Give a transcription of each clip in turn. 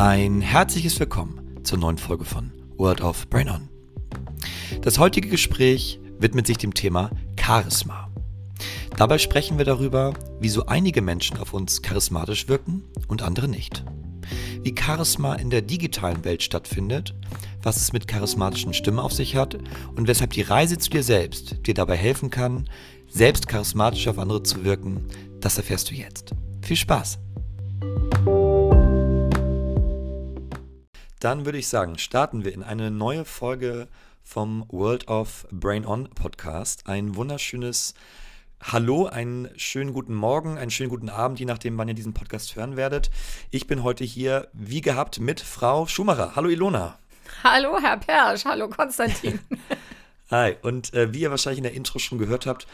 Ein herzliches Willkommen zur neuen Folge von Word of Brain On. Das heutige Gespräch widmet sich dem Thema Charisma. Dabei sprechen wir darüber, wieso einige Menschen auf uns charismatisch wirken und andere nicht. Wie Charisma in der digitalen Welt stattfindet, was es mit charismatischen Stimmen auf sich hat und weshalb die Reise zu dir selbst dir dabei helfen kann, selbst charismatisch auf andere zu wirken, das erfährst du jetzt. Viel Spaß! Dann würde ich sagen, starten wir in eine neue Folge vom World of Brain On Podcast. Ein wunderschönes Hallo, einen schönen guten Morgen, einen schönen guten Abend, je nachdem, wann ihr diesen Podcast hören werdet. Ich bin heute hier, wie gehabt, mit Frau Schumacher. Hallo Ilona. Hallo Herr Persch, hallo Konstantin. Hi, und äh, wie ihr wahrscheinlich in der Intro schon gehört habt,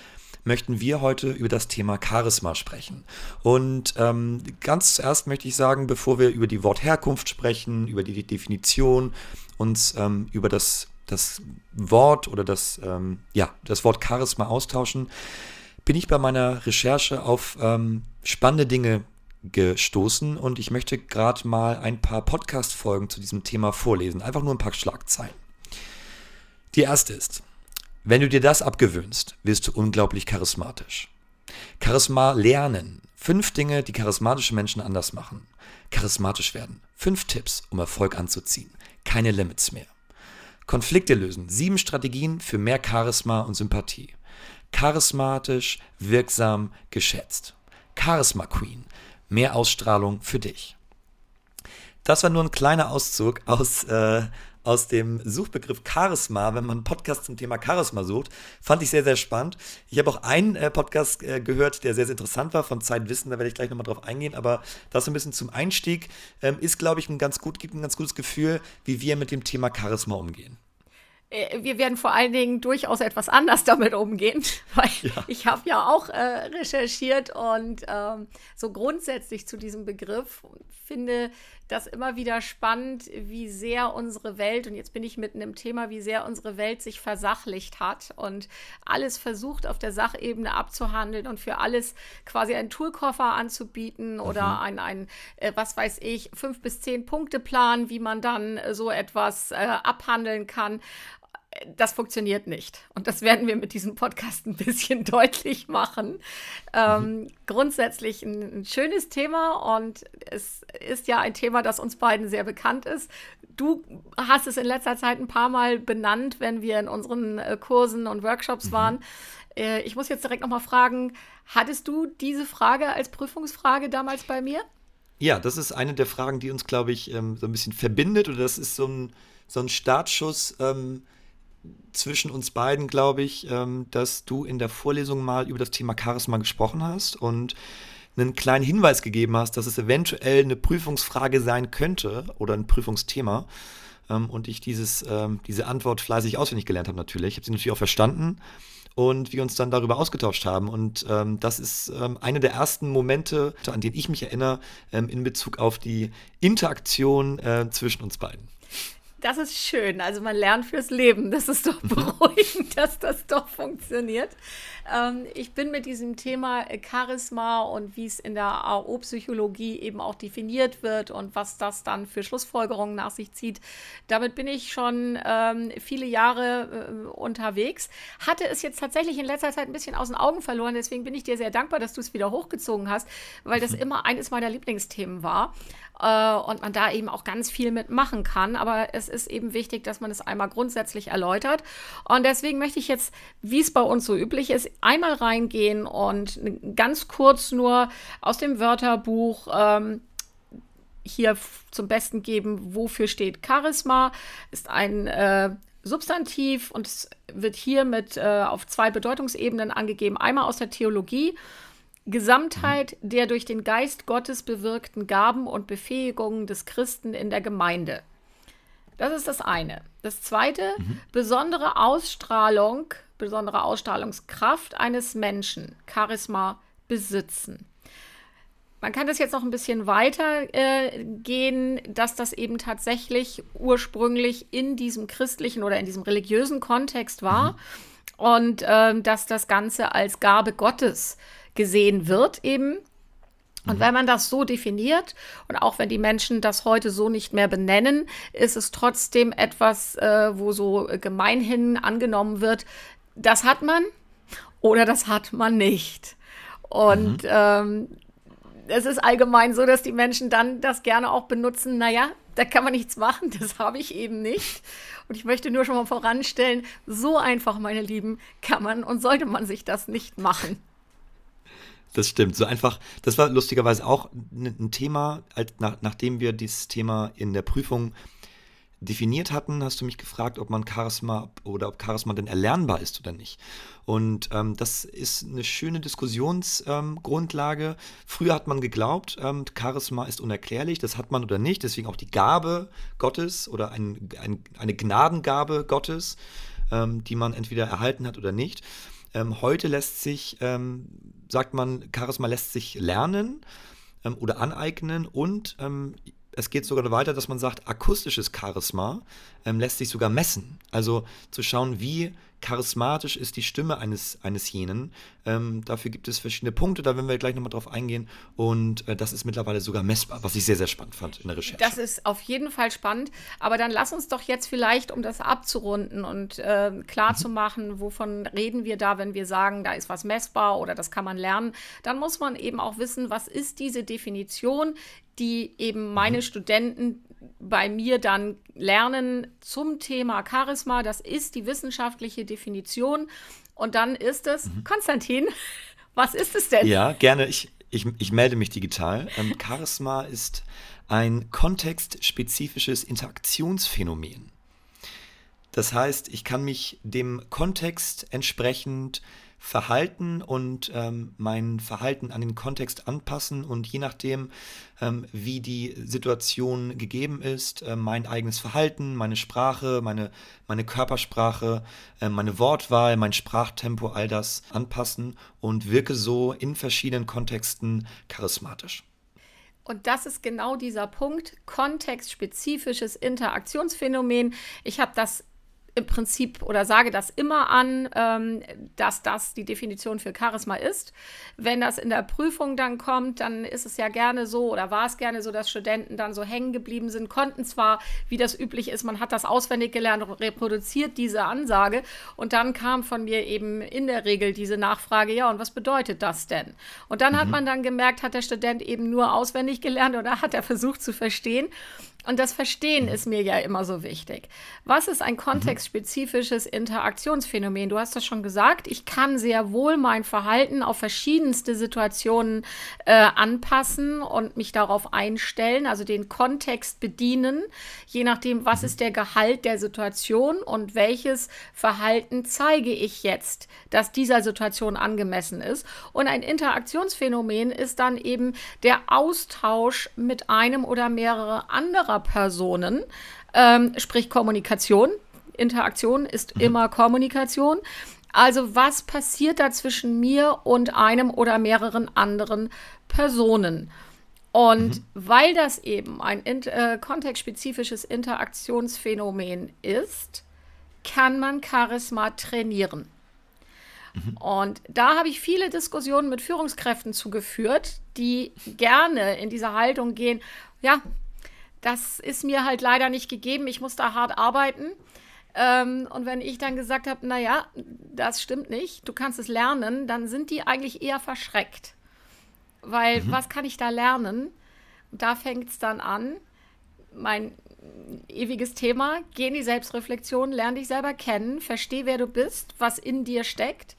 möchten wir heute über das Thema Charisma sprechen. Und ähm, ganz zuerst möchte ich sagen, bevor wir über die Wortherkunft sprechen, über die Definition, uns ähm, über das, das Wort oder das, ähm, ja, das Wort Charisma austauschen, bin ich bei meiner Recherche auf ähm, spannende Dinge gestoßen und ich möchte gerade mal ein paar Podcast-Folgen zu diesem Thema vorlesen. Einfach nur ein paar Schlagzeilen. Die erste ist, wenn du dir das abgewöhnst, wirst du unglaublich charismatisch. Charisma lernen. Fünf Dinge, die charismatische Menschen anders machen. Charismatisch werden. Fünf Tipps, um Erfolg anzuziehen. Keine Limits mehr. Konflikte lösen. Sieben Strategien für mehr Charisma und Sympathie. Charismatisch, wirksam, geschätzt. Charisma Queen. Mehr Ausstrahlung für dich. Das war nur ein kleiner Auszug aus äh, aus dem Suchbegriff Charisma, wenn man einen Podcast zum Thema Charisma sucht. Fand ich sehr, sehr spannend. Ich habe auch einen äh, Podcast äh, gehört, der sehr, sehr interessant war von Zeitwissen, da werde ich gleich nochmal drauf eingehen, aber das so ein bisschen zum Einstieg ähm, ist, glaube ich, ein ganz gut, gibt ein ganz gutes Gefühl, wie wir mit dem Thema Charisma umgehen äh, wir werden vor allen Dingen durchaus etwas anders damit umgehen, weil ja. ich habe ja auch äh, recherchiert und ähm, so grundsätzlich zu diesem Begriff finde das immer wieder spannend, wie sehr unsere Welt, und jetzt bin ich mitten im Thema, wie sehr unsere Welt sich versachlicht hat und alles versucht auf der Sachebene abzuhandeln und für alles quasi einen Toolkoffer anzubieten mhm. oder ein, ein äh, was weiß ich, fünf bis zehn Punkte Plan, wie man dann äh, so etwas äh, abhandeln kann das funktioniert nicht. Und das werden wir mit diesem Podcast ein bisschen deutlich machen. Ähm, mhm. Grundsätzlich ein, ein, schönes Thema und es ist ja ein Thema, das uns beiden sehr bekannt ist. Du hast es in letzter Zeit ein paar Mal benannt, wenn wir in unseren äh, Kursen und Workshops mhm. waren. Äh, ich muss jetzt direkt nochmal fragen, hattest du diese Frage als Prüfungsfrage damals bei mir? Ja, das ist eine der Fragen, die uns, glaube ich, ähm, so ein bisschen verbindet oder das ist so ein, so ein Startschuss. Ähm, zwischen uns beiden, glaube ich, ähm, dass du in der Vorlesung mal über das Thema Charisma gesprochen hast und einen kleinen Hinweis gegeben hast, dass es eventuell eine Prüfungsfrage sein könnte oder ein Prüfungsthema. Ähm, und ich dieses, ähm, diese Antwort fleißig auswendig gelernt habe natürlich. Ich habe sie natürlich auch verstanden und wir uns dann darüber ausgetauscht haben. Und ähm, das ist ähm, eine der ersten Momente, an denen ich mich erinnere, ähm, in Bezug auf die Interaktion äh, zwischen uns beiden. Das ist schön. Also man lernt fürs Leben. Das ist doch beruhigend, dass das doch funktioniert. Ähm, ich bin mit diesem Thema Charisma und wie es in der AO-Psychologie eben auch definiert wird und was das dann für Schlussfolgerungen nach sich zieht, damit bin ich schon ähm, viele Jahre äh, unterwegs. Hatte es jetzt tatsächlich in letzter Zeit ein bisschen aus den Augen verloren. Deswegen bin ich dir sehr dankbar, dass du es wieder hochgezogen hast, weil das immer eines meiner Lieblingsthemen war äh, und man da eben auch ganz viel mitmachen kann. Aber es ist eben wichtig, dass man es einmal grundsätzlich erläutert. Und deswegen möchte ich jetzt, wie es bei uns so üblich ist, einmal reingehen und ganz kurz nur aus dem Wörterbuch ähm, hier zum Besten geben, wofür steht Charisma. Ist ein äh, Substantiv und es wird hier mit äh, auf zwei Bedeutungsebenen angegeben. Einmal aus der Theologie. Gesamtheit der durch den Geist Gottes bewirkten Gaben und Befähigungen des Christen in der Gemeinde. Das ist das eine. Das zweite, mhm. besondere Ausstrahlung, besondere Ausstrahlungskraft eines Menschen, Charisma besitzen. Man kann das jetzt noch ein bisschen weiter äh, gehen, dass das eben tatsächlich ursprünglich in diesem christlichen oder in diesem religiösen Kontext war mhm. und äh, dass das Ganze als Gabe Gottes gesehen wird eben Und wenn man das so definiert und auch wenn die Menschen das heute so nicht mehr benennen, ist es trotzdem etwas, äh, wo so gemeinhin angenommen wird, das hat man oder das hat man nicht. Und mhm. ähm, es ist allgemein so, dass die Menschen dann das gerne auch benutzen, naja, da kann man nichts machen, das habe ich eben nicht. Und ich möchte nur schon mal voranstellen, so einfach, meine Lieben, kann man und sollte man sich das nicht machen. Das stimmt. So einfach, das war lustigerweise auch ein Thema, als, nach, nachdem wir dieses Thema in der Prüfung definiert hatten, hast du mich gefragt, ob man Charisma oder ob Charisma denn erlernbar ist oder nicht. Und ähm, das ist eine schöne Diskussionsgrundlage. Ähm, Früher hat man geglaubt, ähm, Charisma ist unerklärlich, das hat man oder nicht. Deswegen auch die Gabe Gottes oder ein, ein, eine Gnadengabe Gottes, ähm, die man entweder erhalten hat oder nicht. Ähm, heute lässt sich, ähm, sagt man, Charisma lässt sich lernen ähm, oder aneignen und ähm, es geht sogar weiter, dass man sagt, akustisches Charisma ähm, lässt sich sogar messen. Also zu schauen, wie charismatisch ist die Stimme eines, eines jenen. Ähm, dafür gibt es verschiedene Punkte, da werden wir gleich nochmal drauf eingehen. Und äh, das ist mittlerweile sogar messbar, was ich sehr, sehr spannend fand in der Recherche. Das ist auf jeden Fall spannend. Aber dann lass uns doch jetzt vielleicht, um das abzurunden und äh, klar mhm. zu machen, wovon reden wir da, wenn wir sagen, da ist was messbar oder das kann man lernen, dann muss man eben auch wissen, was ist diese Definition, die eben meine mhm. Studenten bei mir dann lernen zum Thema Charisma. Das ist die wissenschaftliche Definition. Und dann ist es, mhm. Konstantin, was ist es denn? Ja, gerne. Ich, ich, ich melde mich digital. Ähm, Charisma ist ein kontextspezifisches Interaktionsphänomen. Das heißt, ich kann mich dem Kontext entsprechend verhalten und ähm, mein Verhalten an den Kontext anpassen und je nachdem, ähm, wie die Situation gegeben ist, äh, mein eigenes Verhalten, meine Sprache, meine, meine Körpersprache, äh, meine Wortwahl, mein Sprachtempo, all das anpassen und wirke so in verschiedenen Kontexten charismatisch. Und das ist genau dieser Punkt, kontextspezifisches Interaktionsphänomen. Ich habe das im Prinzip oder sage das immer an, ähm, dass das die Definition für Charisma ist. Wenn das in der Prüfung dann kommt, dann ist es ja gerne so oder war es gerne so, dass Studenten dann so hängen geblieben sind, konnten zwar, wie das üblich ist, man hat das auswendig gelernt, reproduziert diese Ansage und dann kam von mir eben in der Regel diese Nachfrage, ja, und was bedeutet das denn? Und dann mhm. hat man dann gemerkt, hat der Student eben nur auswendig gelernt oder hat er versucht zu verstehen. Und das Verstehen ist mir ja immer so wichtig. Was ist ein kontextspezifisches Interaktionsphänomen? Du hast das schon gesagt. Ich kann sehr wohl mein Verhalten auf verschiedenste Situationen äh, anpassen und mich darauf einstellen, also den Kontext bedienen, je nachdem, was ist der Gehalt der Situation und welches Verhalten zeige ich jetzt, dass dieser Situation angemessen ist. Und ein Interaktionsphänomen ist dann eben der Austausch mit einem oder mehrere anderer anderer Personen, ähm, sprich Kommunikation. Interaktion ist mhm. immer Kommunikation. Also was passiert da zwischen mir und einem oder mehreren anderen Personen? Und mhm. weil das eben ein äh, kontextspezifisches Interaktionsphänomen ist, kann man Charisma trainieren. Mhm. Und da habe ich viele Diskussionen mit Führungskräften zugeführt, die gerne in diese Haltung gehen, ja, das ist mir halt leider nicht gegeben. Ich muss da hart arbeiten. Ähm, und wenn ich dann gesagt habe, naja, das stimmt nicht, du kannst es lernen, dann sind die eigentlich eher verschreckt. Weil mhm. was kann ich da lernen? Und da fängt es dann an. Mein ewiges Thema, geh in die Selbstreflexion, lerne dich selber kennen, versteh, wer du bist, was in dir steckt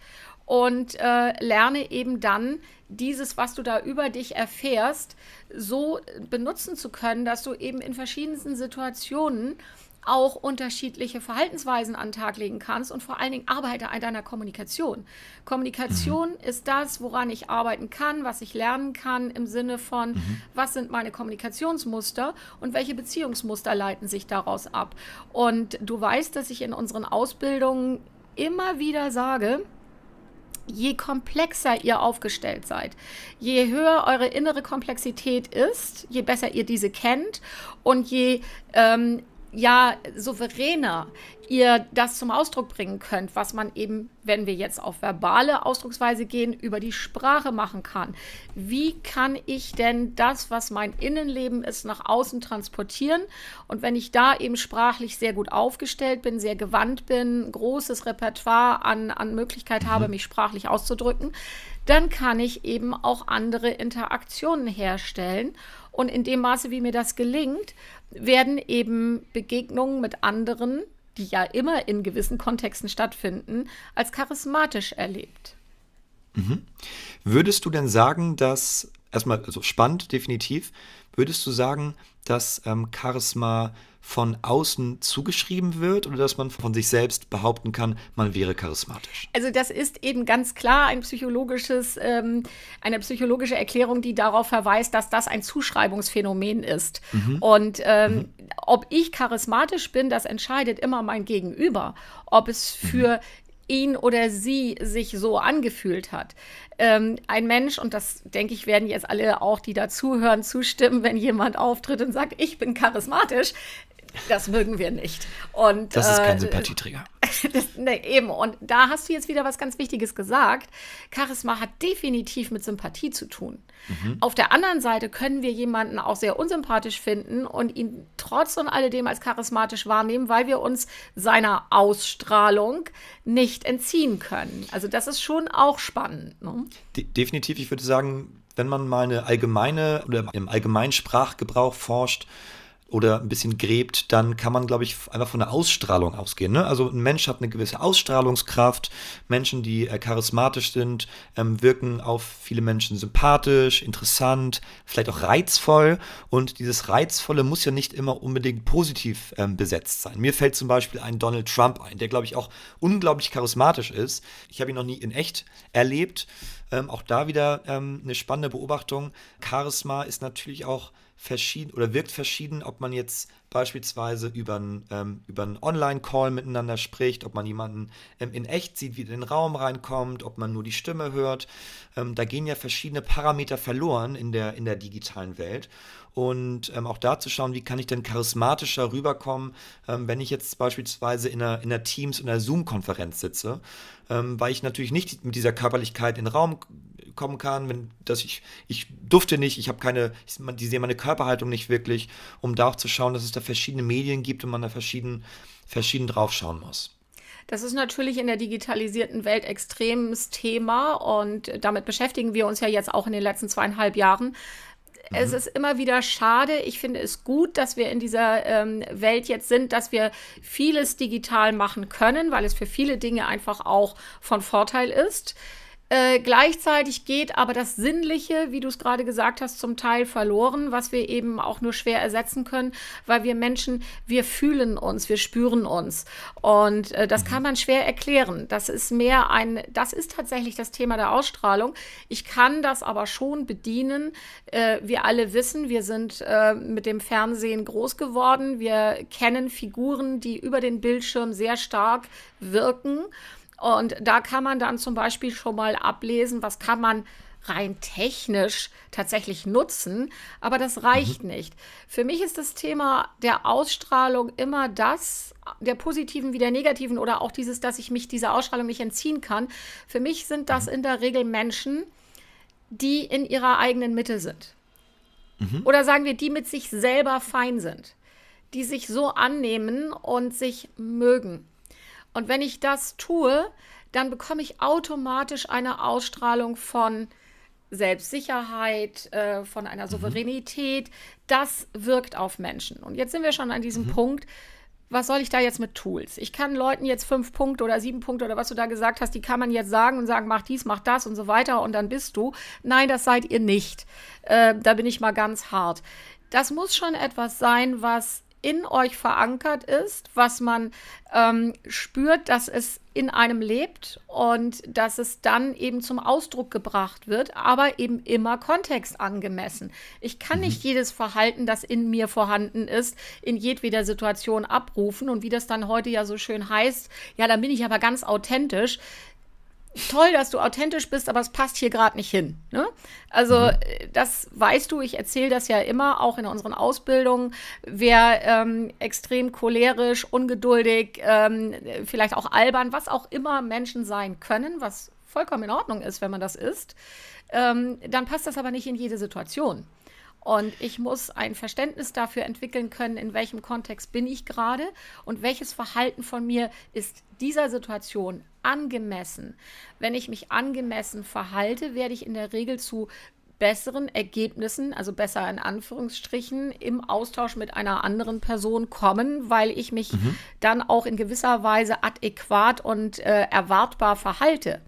und äh, lerne eben dann dieses, was du da über dich erfährst, so benutzen zu können, dass du eben in verschiedensten Situationen auch unterschiedliche Verhaltensweisen an den Tag legen kannst und vor allen Dingen arbeite an deiner Kommunikation. Kommunikation mhm. ist das, woran ich arbeiten kann, was ich lernen kann im Sinne von, mhm. was sind meine Kommunikationsmuster und welche Beziehungsmuster leiten sich daraus ab. Und du weißt, dass ich in unseren Ausbildungen immer wieder sage, je komplexer ihr aufgestellt seid, je höher eure innere Komplexität ist, je besser ihr diese kennt und je ähm, ja souveräner ihr das zum Ausdruck bringen könnt, was man eben, wenn wir jetzt auf verbale Ausdrucksweise gehen, über die Sprache machen kann. Wie kann ich denn das, was mein Innenleben ist, nach außen transportieren? Und wenn ich da eben sprachlich sehr gut aufgestellt bin, sehr gewandt bin, großes Repertoire an, an Möglichkeit mhm. habe, mich sprachlich auszudrücken, dann kann ich eben auch andere Interaktionen herstellen. Und in dem Maße, wie mir das gelingt, werden eben Begegnungen mit anderen die ja immer in gewissen Kontexten stattfinden, als charismatisch erlebt. Mhm. Würdest du denn sagen, dass, erstmal, also spannend, definitiv, würdest du sagen, dass ähm, Charisma von außen zugeschrieben wird oder dass man von sich selbst behaupten kann, man wäre charismatisch? Also das ist eben ganz klar ein psychologisches, ähm, eine psychologische Erklärung, die darauf verweist, dass das ein Zuschreibungsphänomen ist. Mhm. Und ähm, mhm. ob ich charismatisch bin, das entscheidet immer mein Gegenüber. Ob es mhm. für mhm ihn oder sie sich so angefühlt hat. Ähm, ein Mensch, und das denke ich, werden jetzt alle auch, die dazuhören, zustimmen, wenn jemand auftritt und sagt, ich bin charismatisch, das mögen wir nicht. Und, das ist kein äh, Sympathieträger. Das, ne, eben, und da hast du jetzt wieder was ganz Wichtiges gesagt. Charisma hat definitiv mit Sympathie zu tun. Mhm. Auf der anderen Seite können wir jemanden auch sehr unsympathisch finden und ihn trotz und alledem als charismatisch wahrnehmen, weil wir uns seiner Ausstrahlung nicht entziehen können. Also das ist schon auch spannend. Ne? De definitiv, ich würde sagen, wenn man mal eine allgemeine oder im allgemeinen Sprachgebrauch forscht, oder ein bisschen gräbt, dann kann man, glaube ich, einfach von der Ausstrahlung ausgehen. Ne? Also ein Mensch hat eine gewisse Ausstrahlungskraft. Menschen, die äh, charismatisch sind, ähm, wirken auf viele Menschen sympathisch, interessant, vielleicht auch reizvoll. Und dieses Reizvolle muss ja nicht immer unbedingt positiv ähm, besetzt sein. Mir fällt zum Beispiel ein Donald Trump ein, der, glaube ich, auch unglaublich charismatisch ist. Ich habe ihn noch nie in echt erlebt. Ähm, auch da wieder ähm, eine spannende Beobachtung. Charisma ist natürlich auch verschieden oder wirkt verschieden, ob man jetzt beispielsweise über einen, ähm, Online-Call miteinander spricht, ob man jemanden ähm, in echt sieht, wie in den Raum reinkommt, ob man nur die Stimme hört. Ähm, da gehen ja verschiedene Parameter verloren in der, in der digitalen Welt. Und ähm, auch da zu schauen, wie kann ich denn charismatischer rüberkommen, ähm, wenn ich jetzt beispielsweise in einer, in einer Teams- oder Zoom-Konferenz sitze, ähm, weil ich natürlich nicht mit dieser Körperlichkeit in den Raum kommen kann, wenn dass ich, ich durfte nicht, ich habe keine, ich, die sehen meine Körperhaltung nicht wirklich, um da auch zu schauen, dass es da verschiedene Medien gibt und man da verschieden, verschieden drauf schauen muss. Das ist natürlich in der digitalisierten Welt extremes Thema und damit beschäftigen wir uns ja jetzt auch in den letzten zweieinhalb Jahren. Es mhm. ist immer wieder schade. Ich finde es gut, dass wir in dieser ähm, Welt jetzt sind, dass wir vieles digital machen können, weil es für viele Dinge einfach auch von Vorteil ist. Äh, gleichzeitig geht aber das Sinnliche, wie du es gerade gesagt hast, zum Teil verloren, was wir eben auch nur schwer ersetzen können, weil wir Menschen, wir fühlen uns, wir spüren uns. Und äh, das kann man schwer erklären. Das ist mehr ein, das ist tatsächlich das Thema der Ausstrahlung. Ich kann das aber schon bedienen. Äh, wir alle wissen, wir sind äh, mit dem Fernsehen groß geworden. Wir kennen Figuren, die über den Bildschirm sehr stark wirken. Und da kann man dann zum Beispiel schon mal ablesen, was kann man rein technisch tatsächlich nutzen, aber das reicht mhm. nicht. Für mich ist das Thema der Ausstrahlung immer das, der positiven wie der negativen oder auch dieses, dass ich mich dieser Ausstrahlung nicht entziehen kann. Für mich sind das mhm. in der Regel Menschen, die in ihrer eigenen Mitte sind. Mhm. Oder sagen wir, die mit sich selber fein sind, die sich so annehmen und sich mögen. Und wenn ich das tue, dann bekomme ich automatisch eine Ausstrahlung von Selbstsicherheit, äh, von einer mhm. Souveränität. Das wirkt auf Menschen. Und jetzt sind wir schon an diesem mhm. Punkt. Was soll ich da jetzt mit Tools? Ich kann Leuten jetzt fünf Punkte oder sieben Punkte oder was du da gesagt hast, die kann man jetzt sagen und sagen, mach dies, mach das und so weiter und dann bist du. Nein, das seid ihr nicht. Äh, da bin ich mal ganz hart. Das muss schon etwas sein, was in euch verankert ist, was man ähm, spürt, dass es in einem lebt und dass es dann eben zum Ausdruck gebracht wird, aber eben immer kontextangemessen. Ich kann mhm. nicht jedes Verhalten, das in mir vorhanden ist, in jedweder Situation abrufen und wie das dann heute ja so schön heißt, ja, dann bin ich aber ganz authentisch toll, dass du authentisch bist, aber es passt hier gerade nicht hin. Ne? Also mhm. Äh, das weißt du, ich erzähle das ja immer, auch in unseren Ausbildungen. Wer ähm, extrem cholerisch, ungeduldig, ähm, vielleicht auch albern, was auch immer Menschen sein können, was vollkommen in Ordnung ist, wenn man das ist, ähm, dann passt das aber nicht in jede Situation. Und ich muss ein Verständnis dafür entwickeln können, in welchem Kontext bin ich gerade und welches Verhalten von mir ist dieser Situation angemessen. Wenn ich mich angemessen verhalte, werde ich in der Regel zu besseren Ergebnissen, also besser in Anführungsstrichen, im Austausch mit einer anderen Person kommen, weil ich mich mhm. dann auch in gewisser Weise adäquat und äh, erwartbar verhalte.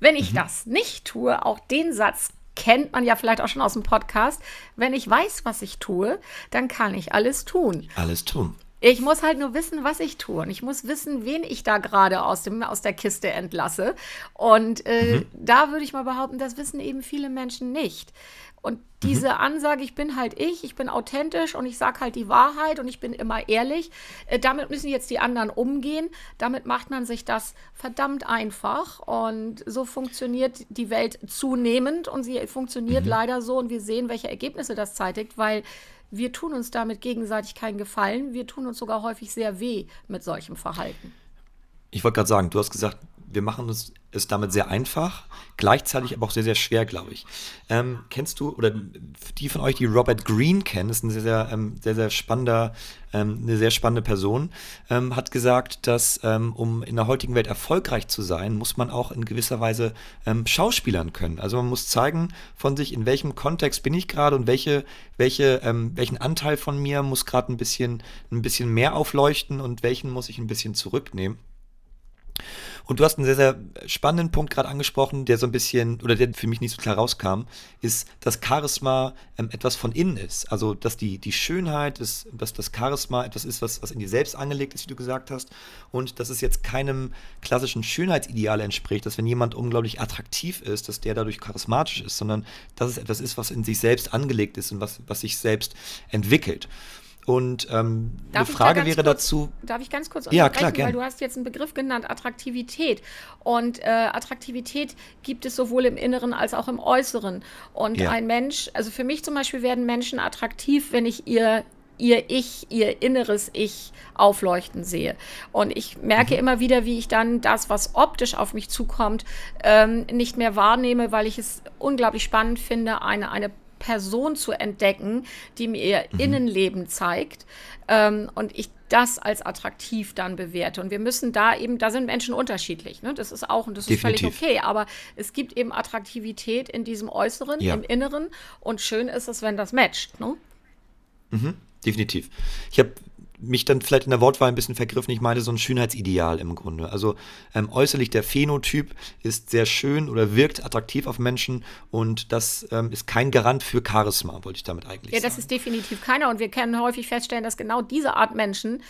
Wenn ich mhm. das nicht tue, auch den Satz kennt man ja vielleicht auch schon aus dem Podcast. Wenn ich weiß, was ich tue, dann kann ich alles tun. Alles tun. Ich muss halt nur wissen, was ich tue. Und ich muss wissen, wen ich da gerade aus, aus der Kiste entlasse. Und äh, mhm. da würde ich mal behaupten, das wissen eben viele Menschen nicht. Und diese mhm. Ansage, ich bin halt ich, ich bin authentisch und ich sage halt die Wahrheit und ich bin immer ehrlich, äh, damit müssen jetzt die anderen umgehen. Damit macht man sich das verdammt einfach. Und so funktioniert die Welt zunehmend und sie funktioniert mhm. leider so und wir sehen, welche Ergebnisse das zeitigt, weil wir tun uns damit gegenseitig keinen Gefallen. Wir tun uns sogar häufig sehr weh mit solchem Verhalten. Ich wollte gerade sagen, du hast gesagt, wir machen uns es damit sehr einfach, gleichzeitig aber auch sehr, sehr schwer, glaube ich. Ähm, kennst du, oder die von euch, die Robert Greene kennen, ist ein sehr, sehr, ähm, sehr, sehr spannender, ähm, eine sehr spannende Person, ähm, hat gesagt, dass ähm, um in der heutigen Welt erfolgreich zu sein, muss man auch in gewisser Weise ähm, schauspielern können. Also man muss zeigen von sich, in welchem Kontext bin ich gerade und welche, welche, welchen Anteil von mir muss gerade ein bisschen, ein bisschen mehr aufleuchten und welchen muss ich ein bisschen zurücknehmen. Und du hast einen sehr, sehr spannenden Punkt gerade angesprochen, der so ein bisschen, oder der für mich nicht so klar rauskam, ist, dass Charisma ähm, etwas von innen ist. Also, dass die, die Schönheit, ist, dass das Charisma etwas ist, was, was in dir selbst angelegt ist, wie du gesagt hast. Und dass es jetzt keinem klassischen Schönheitsideal entspricht, dass wenn jemand unglaublich attraktiv ist, dass der dadurch charismatisch ist, sondern dass es etwas ist, was in sich selbst angelegt ist und was, was sich selbst entwickelt. Und ähm, eine Frage wäre kurz, dazu. Darf ich ganz kurz ja, klar, gern. weil du hast jetzt einen Begriff genannt, Attraktivität. Und äh, Attraktivität gibt es sowohl im Inneren als auch im Äußeren. Und ja. ein Mensch, also für mich zum Beispiel werden Menschen attraktiv, wenn ich ihr ihr Ich, ihr inneres Ich aufleuchten sehe. Und ich merke mhm. immer wieder, wie ich dann das, was optisch auf mich zukommt, ähm, nicht mehr wahrnehme, weil ich es unglaublich spannend finde, eine, eine Person zu entdecken, die mir ihr mhm. Innenleben zeigt ähm, und ich das als attraktiv dann bewerte. Und wir müssen da eben, da sind Menschen unterschiedlich. Ne? Das ist auch und das Definitiv. ist völlig okay. Aber es gibt eben Attraktivität in diesem Äußeren, ja. im Inneren. Und schön ist es, wenn das matcht. Ne? Mhm. Definitiv. Ich habe mich dann vielleicht in der Wortwahl ein bisschen vergriffen. Ich meine so ein Schönheitsideal im Grunde. Also ähm, äußerlich der Phänotyp ist sehr schön oder wirkt attraktiv auf Menschen und das ähm, ist kein Garant für Charisma, wollte ich damit eigentlich sagen. Ja, das ist definitiv keiner und wir können häufig feststellen, dass genau diese Art Menschen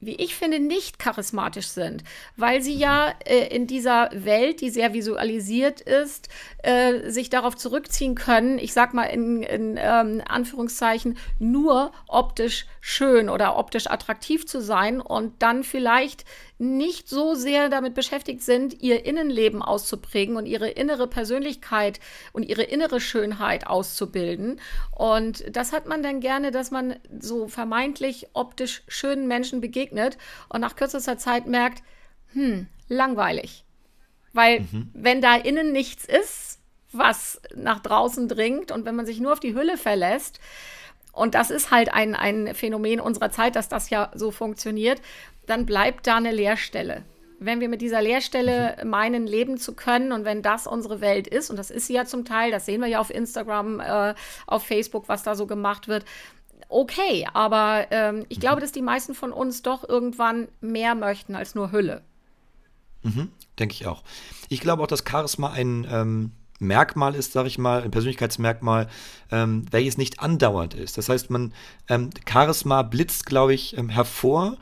wie ich finde, nicht charismatisch sind, weil sie ja äh, in dieser Welt, die sehr visualisiert ist, äh, sich darauf zurückziehen können, ich sag mal in, in ähm, Anführungszeichen, nur optisch schön oder optisch attraktiv zu sein und dann vielleicht nicht so sehr damit beschäftigt sind, ihr Innenleben auszuprägen und ihre innere Persönlichkeit und ihre innere Schönheit auszubilden. Und das hat man dann gerne, dass man so vermeintlich optisch schönen Menschen begegnet und nach kürzester Zeit merkt, hm, langweilig. Weil mhm. wenn da innen nichts ist, was nach draußen dringt und wenn man sich nur auf die Hülle verlässt, und das ist halt ein, ein Phänomen unserer Zeit, dass das ja so funktioniert, dann bleibt da eine Leerstelle. Wenn wir mit dieser Leerstelle mhm. meinen, leben zu können und wenn das unsere Welt ist, und das ist sie ja zum Teil, das sehen wir ja auf Instagram, äh, auf Facebook, was da so gemacht wird, okay, aber ähm, ich mhm. glaube, dass die meisten von uns doch irgendwann mehr möchten als nur Hülle. Mhm, denke ich auch. Ich glaube auch, dass Charisma ein ähm, Merkmal ist, sage ich mal, ein Persönlichkeitsmerkmal, ähm, welches nicht andauernd ist. Das heißt, man ähm, Charisma blitzt, glaube ich, ähm, hervor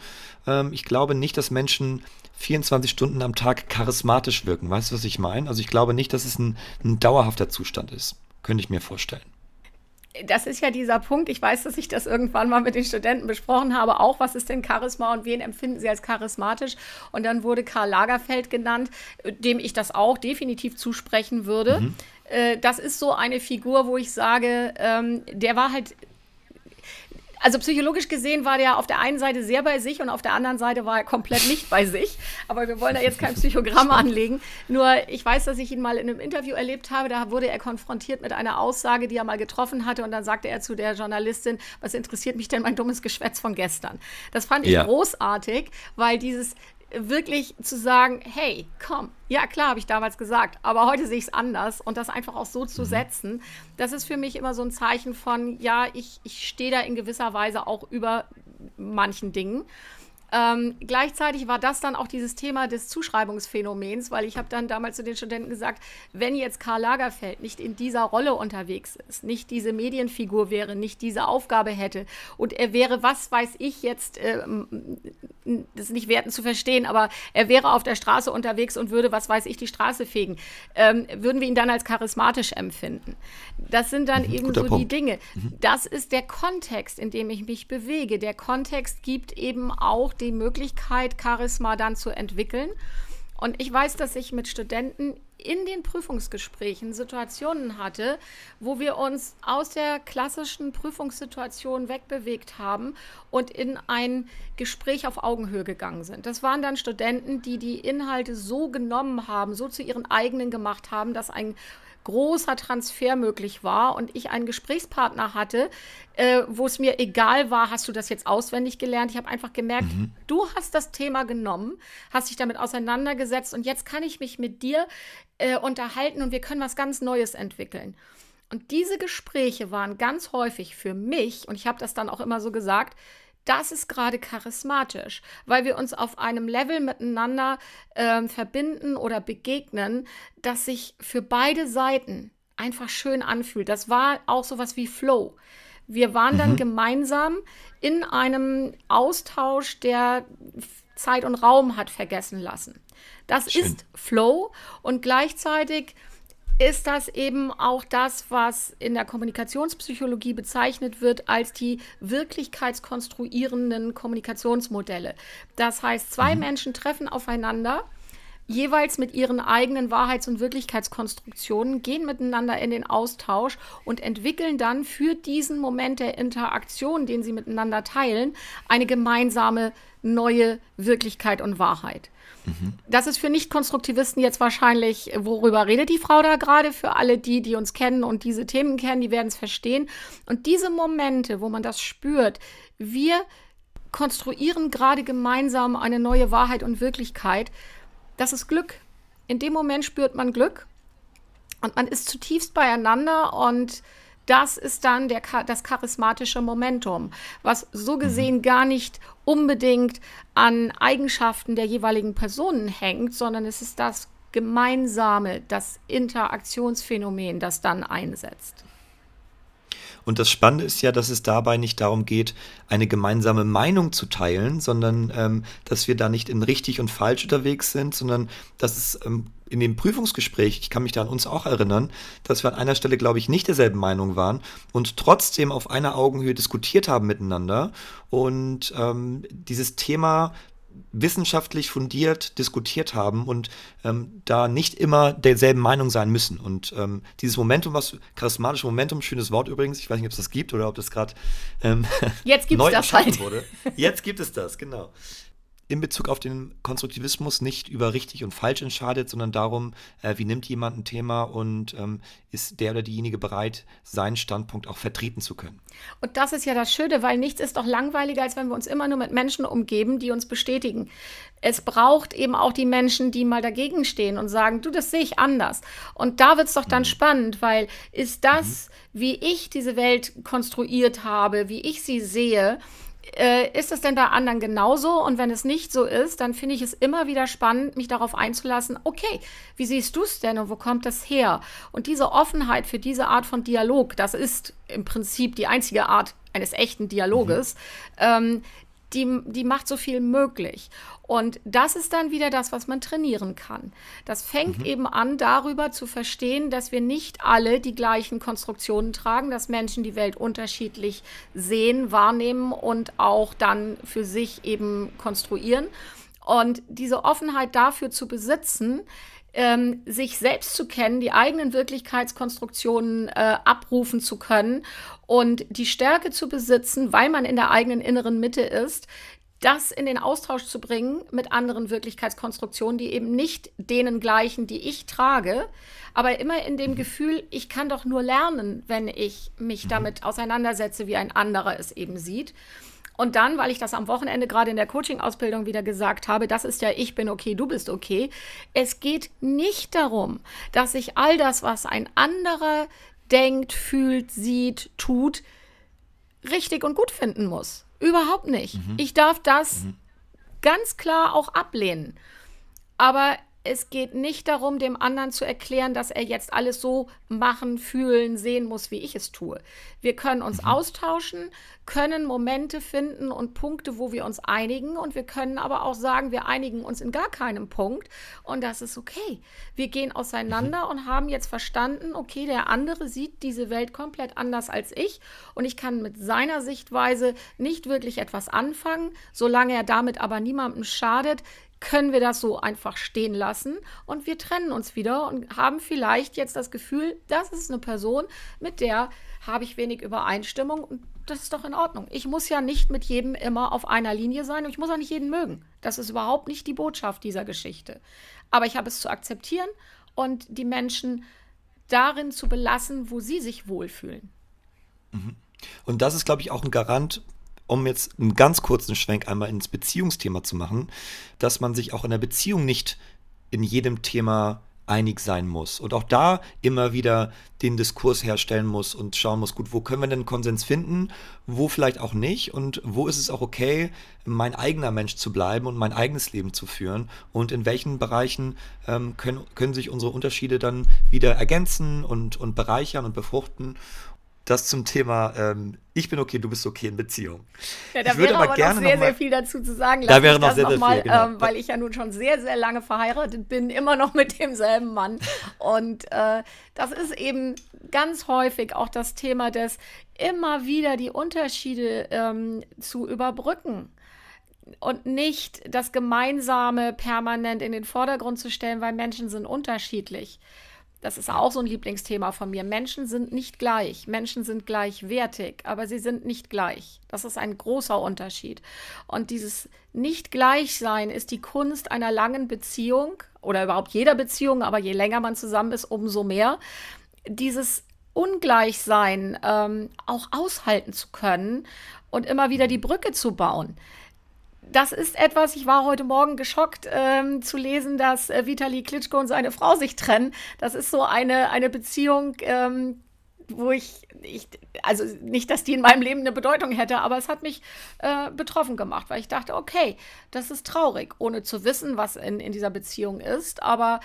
ähm, ich glaube nicht, dass Menschen 24 Stunden am Tag charismatisch wirken. Weißt du, was ich meine? Also ich glaube nicht, dass es ein, ein dauerhafter Zustand ist. Könnte ich mir vorstellen. Das ist ja dieser Punkt. Ich weiß, dass ich das irgendwann mal mit den Studenten besprochen habe. Auch, was ist denn Charisma und wen empfinden sie als charismatisch? Und dann wurde Karl Lagerfeld genannt, dem ich das auch definitiv zusprechen würde. Mhm. Äh, das ist so eine Figur, wo ich sage, ähm, der war halt also psychologisch gesehen war der auf der einen Seite sehr bei sich und auf der anderen Seite war er komplett nicht bei sich. Aber wir wollen da jetzt kein Psychogramm anlegen. Nur ich weiß, dass ich ihn mal in einem Interview erlebt habe. Da wurde er konfrontiert mit einer Aussage, die er mal getroffen hatte. Und dann sagte er zu der Journalistin, was interessiert mich denn mein dummes Geschwätz von gestern? Das fand ich ja. großartig, weil dieses wirklich zu sagen, hey, komm, ja klar, habe ich damals gesagt, aber heute sehe ich es anders und das einfach auch so zu mhm. setzen, das ist für mich immer so ein Zeichen von, ja, ich, ich stehe da in gewisser Weise auch über manchen Dingen. Ähm, gleichzeitig war das dann auch dieses Thema des Zuschreibungsphänomens, weil ich habe dann damals zu den Studenten gesagt, wenn jetzt Karl Lagerfeld nicht in dieser Rolle unterwegs ist, nicht diese Medienfigur wäre, nicht diese Aufgabe hätte und er wäre, was weiß ich jetzt, äh, das nicht werten zu verstehen, aber er wäre auf der Straße unterwegs und würde, was weiß ich, die Straße fegen, ähm, würden wir ihn dann als charismatisch empfinden. Das sind dann mhm, eben so Punkt. die Dinge. Mhm. Das ist der Kontext, in dem ich mich bewege. Der Kontext gibt eben auch den die Möglichkeit, Charisma dann zu entwickeln. Und ich weiß, dass ich mit Studenten in den Prüfungsgesprächen Situationen hatte, wo wir uns aus der klassischen Prüfungssituation wegbewegt haben und in ein Gespräch auf Augenhöhe gegangen sind. Das waren dann Studenten, die die Inhalte so genommen haben, so zu ihren eigenen gemacht haben, dass ein großer Transfer möglich war und ich einen Gesprächspartner hatte, äh, wo es mir egal war, hast du das jetzt auswendig gelernt? Ich habe einfach gemerkt, mhm. du hast das Thema genommen, hast dich damit auseinandergesetzt und jetzt kann ich mich mit dir äh, unterhalten und wir können was ganz Neues entwickeln. Und diese Gespräche waren ganz häufig für mich, und ich habe das dann auch immer so gesagt, das ist gerade charismatisch, weil wir uns auf einem Level miteinander äh, verbinden oder begegnen, das sich für beide Seiten einfach schön anfühlt. Das war auch sowas wie Flow. Wir waren mhm. dann gemeinsam in einem Austausch, der Zeit und Raum hat vergessen lassen. Das schön. ist Flow und gleichzeitig ist das eben auch das, was in der Kommunikationspsychologie bezeichnet wird als die wirklichkeitskonstruierenden Kommunikationsmodelle. Das heißt, zwei mhm. Menschen treffen aufeinander, jeweils mit ihren eigenen Wahrheits- und Wirklichkeitskonstruktionen, gehen miteinander in den Austausch und entwickeln dann für diesen Moment der Interaktion, den sie miteinander teilen, eine gemeinsame neue Wirklichkeit und Wahrheit. Das ist für Nicht-Konstruktivisten jetzt wahrscheinlich, worüber redet die Frau da gerade? Für alle die, die uns kennen und diese Themen kennen, die werden es verstehen. Und diese Momente, wo man das spürt, wir konstruieren gerade gemeinsam eine neue Wahrheit und Wirklichkeit, das ist Glück. In dem Moment spürt man Glück und man ist zutiefst beieinander und das ist dann der, das charismatische Momentum, was so mhm. gesehen gar nicht unbedingt an Eigenschaften der jeweiligen Personen hängt, sondern es ist das Gemeinsame, das Interaktionsphänomen, das dann einsetzt. Und das Spannende ist ja, dass es dabei nicht darum geht, eine gemeinsame Meinung zu teilen, sondern ähm, dass wir da nicht in richtig und falsch unterwegs sind, sondern dass es ähm, in dem Prüfungsgespräch, ich kann mich da an uns auch erinnern, dass wir an einer Stelle, glaube ich, nicht derselben Meinung waren und trotzdem auf einer Augenhöhe diskutiert haben miteinander. Und ähm, dieses Thema wissenschaftlich fundiert diskutiert haben und ähm, da nicht immer derselben Meinung sein müssen. Und ähm, dieses Momentum, was charismatische Momentum, schönes Wort übrigens, ich weiß nicht, ob es das gibt oder ob das gerade ähm, neu das halt. wurde. Jetzt gibt es das, genau in Bezug auf den Konstruktivismus nicht über richtig und falsch entscheidet, sondern darum, äh, wie nimmt jemand ein Thema und ähm, ist der oder diejenige bereit, seinen Standpunkt auch vertreten zu können. Und das ist ja das Schöne, weil nichts ist doch langweiliger, als wenn wir uns immer nur mit Menschen umgeben, die uns bestätigen. Es braucht eben auch die Menschen, die mal dagegen stehen und sagen, du, das sehe ich anders. Und da wird es doch dann mhm. spannend, weil ist das, mhm. wie ich diese Welt konstruiert habe, wie ich sie sehe, äh, ist es denn bei anderen genauso? Und wenn es nicht so ist, dann finde ich es immer wieder spannend, mich darauf einzulassen, okay, wie siehst du es denn und wo kommt das her? Und diese Offenheit für diese Art von Dialog, das ist im Prinzip die einzige Art eines echten Dialoges, mhm. ähm, die, die macht so viel möglich. Und das ist dann wieder das, was man trainieren kann. Das fängt mhm. eben an, darüber zu verstehen, dass wir nicht alle die gleichen Konstruktionen tragen, dass Menschen die Welt unterschiedlich sehen, wahrnehmen und auch dann für sich eben konstruieren. Und diese Offenheit dafür zu besitzen, ähm, sich selbst zu kennen, die eigenen Wirklichkeitskonstruktionen äh, abrufen zu können und die Stärke zu besitzen, weil man in der eigenen inneren Mitte ist, das in den Austausch zu bringen mit anderen Wirklichkeitskonstruktionen, die eben nicht denen gleichen, die ich trage, aber immer in dem mhm. Gefühl, ich kann doch nur lernen, wenn ich mich mhm. damit auseinandersetze, wie ein anderer es eben sieht. Und dann, weil ich das am Wochenende gerade in der Coaching-Ausbildung wieder gesagt habe, das ist ja ich bin okay, du bist okay. Es geht nicht darum, dass ich all das, was ein anderer denkt, fühlt, sieht, tut, richtig und gut finden muss. Überhaupt nicht. Mhm. Ich darf das mhm. ganz klar auch ablehnen. Aber es geht nicht darum, dem anderen zu erklären, dass er jetzt alles so machen, fühlen, sehen muss, wie ich es tue. Wir können uns mhm. austauschen, können Momente finden und Punkte, wo wir uns einigen. Und wir können aber auch sagen, wir einigen uns in gar keinem Punkt. Und das ist okay. Wir gehen auseinander mhm. und haben jetzt verstanden, okay, der andere sieht diese Welt komplett anders als ich. Und ich kann mit seiner Sichtweise nicht wirklich etwas anfangen. Solange er damit aber niemandem schadet, können wir das so einfach stehen lassen und wir trennen uns wieder und haben vielleicht jetzt das Gefühl, das ist eine Person, mit der habe ich wenig Übereinstimmung und das ist doch in Ordnung. Ich muss ja nicht mit jedem immer auf einer Linie sein und ich muss auch nicht jeden mögen. Das ist überhaupt nicht die Botschaft dieser Geschichte. Aber ich habe es zu akzeptieren und die Menschen darin zu belassen, wo sie sich wohlfühlen. Mhm. Und das ist, glaube ich, auch ein Garant um jetzt einen ganz kurzen Schwenk einmal ins Beziehungsthema zu machen, dass man sich auch in der Beziehung nicht in jedem Thema einig sein muss und auch da immer wieder den Diskurs herstellen muss und schauen muss, gut, wo können wir denn Konsens finden, wo vielleicht auch nicht und wo ist es auch okay, mein eigener Mensch zu bleiben und mein eigenes Leben zu führen und in welchen Bereichen ähm, können, können sich unsere Unterschiede dann wieder ergänzen und, und bereichern und befruchten das zum Thema ähm, Ich bin okay, du bist okay in Beziehung. Ja, da ich würde wäre aber, aber gerne noch sehr, noch sehr viel dazu zu sagen. Lass da wäre noch sehr, sehr mal, viel, genau. ähm, weil ich ja nun schon sehr, sehr lange verheiratet bin, immer noch mit demselben Mann. Und äh, das ist eben ganz häufig auch das Thema des immer wieder die Unterschiede ähm, zu überbrücken und nicht das Gemeinsame permanent in den Vordergrund zu stellen, weil Menschen sind unterschiedlich. Das ist auch so ein Lieblingsthema von mir. Menschen sind nicht gleich. Menschen sind gleichwertig, aber sie sind nicht gleich. Das ist ein großer Unterschied. Und dieses Nicht-Gleichsein ist die Kunst einer langen Beziehung oder überhaupt jeder Beziehung, aber je länger man zusammen ist, umso mehr. Dieses Ungleichsein ähm, auch aushalten zu können und immer wieder die Brücke zu bauen das ist etwas, ich war heute Morgen geschockt ähm, zu lesen, dass äh, Vitali Klitschko und seine Frau sich trennen. Das ist so eine, eine Beziehung, ähm, wo ich, ich, also nicht, dass die in meinem Leben eine Bedeutung hätte, aber es hat mich äh, betroffen gemacht, weil ich dachte, okay, das ist traurig, ohne zu wissen, was in, in dieser Beziehung ist. Aber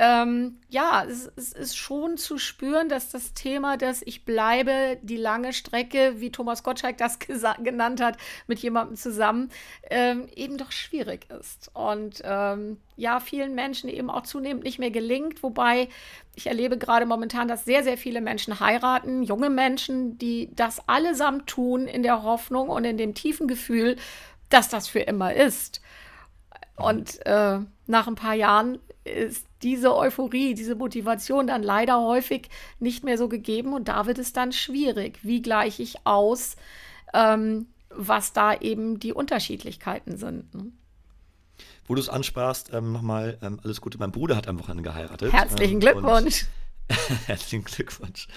ähm, ja, es, es, ist schon zu spüren, dass das Thema, dass ich bleibe die lange Strecke, wie Thomas Gottschalk das genannt hat, mit jemandem zusammen, ähm, eben doch schwierig ist. Und ähm, ja, vielen Menschen eben auch zunehmend nicht mehr gelingt, wobei ich erlebe gerade momentan, dass sehr, sehr viele Menschen heiraten, junge Menschen, die das allesamt tun in der Hoffnung und in dem tiefen Gefühl, dass das für immer ist. Und äh, nach ein paar Jahren ist diese Euphorie, diese Motivation dann leider häufig nicht mehr so gegeben und da wird es dann schwierig. Wie gleiche ich aus, ähm, was da eben die Unterschiedlichkeiten sind? Ne? Wo du es ansprachst, ähm, nochmal ähm, alles Gute. Mein Bruder hat am Wochenende geheiratet. Herzlichen ähm, Glückwunsch. Herzlichen Glückwunsch.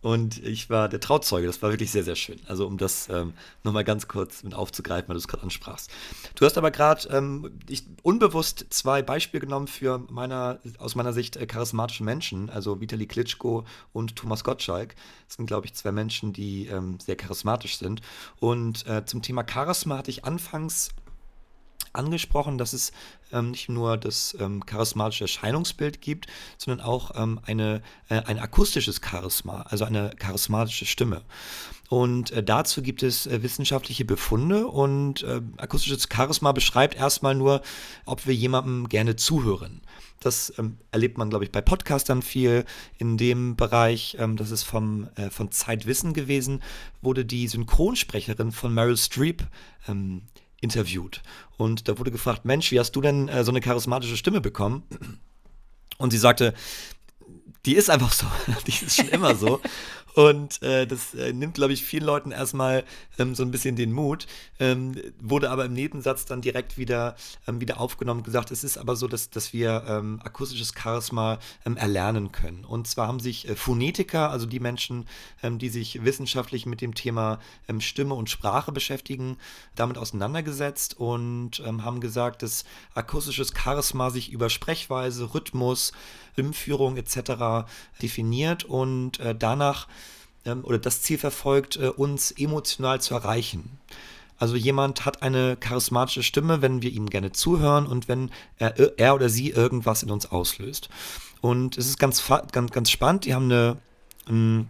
Und ich war der Trauzeuge. Das war wirklich sehr, sehr schön. Also um das ähm, nochmal ganz kurz mit aufzugreifen, weil du es gerade ansprachst. Du hast aber gerade ähm, unbewusst zwei Beispiele genommen für meiner, aus meiner Sicht äh, charismatische Menschen, also Vitali Klitschko und Thomas Gottschalk. Das sind, glaube ich, zwei Menschen, die ähm, sehr charismatisch sind. Und äh, zum Thema Charisma hatte ich anfangs angesprochen, dass es ähm, nicht nur das ähm, charismatische Erscheinungsbild gibt, sondern auch ähm, eine, äh, ein akustisches Charisma, also eine charismatische Stimme. Und äh, dazu gibt es äh, wissenschaftliche Befunde und äh, akustisches Charisma beschreibt erstmal nur, ob wir jemandem gerne zuhören. Das ähm, erlebt man, glaube ich, bei Podcastern viel. In dem Bereich, ähm, das ist vom, äh, von Zeitwissen gewesen, wurde die Synchronsprecherin von Meryl Streep ähm, interviewt. Und da wurde gefragt, Mensch, wie hast du denn äh, so eine charismatische Stimme bekommen? Und sie sagte, die ist einfach so, die ist schon immer so. Und äh, das äh, nimmt, glaube ich, vielen Leuten erstmal ähm, so ein bisschen den Mut. Ähm, wurde aber im Nebensatz dann direkt wieder, ähm, wieder aufgenommen und gesagt, es ist aber so, dass, dass wir ähm, akustisches Charisma ähm, erlernen können. Und zwar haben sich äh, Phonetiker, also die Menschen, ähm, die sich wissenschaftlich mit dem Thema Stimme und Sprache beschäftigen, damit auseinandergesetzt und haben gesagt, dass akustisches Charisma sich über Sprechweise, Rhythmus, Stimmführung etc. definiert und äh, danach oder das Ziel verfolgt, äh, uns emotional zu erreichen. Also jemand hat eine charismatische Stimme, wenn wir ihm gerne zuhören und wenn er, er oder sie irgendwas in uns auslöst. Und es ist ganz, ganz, ganz spannend. Die haben eine, ähm,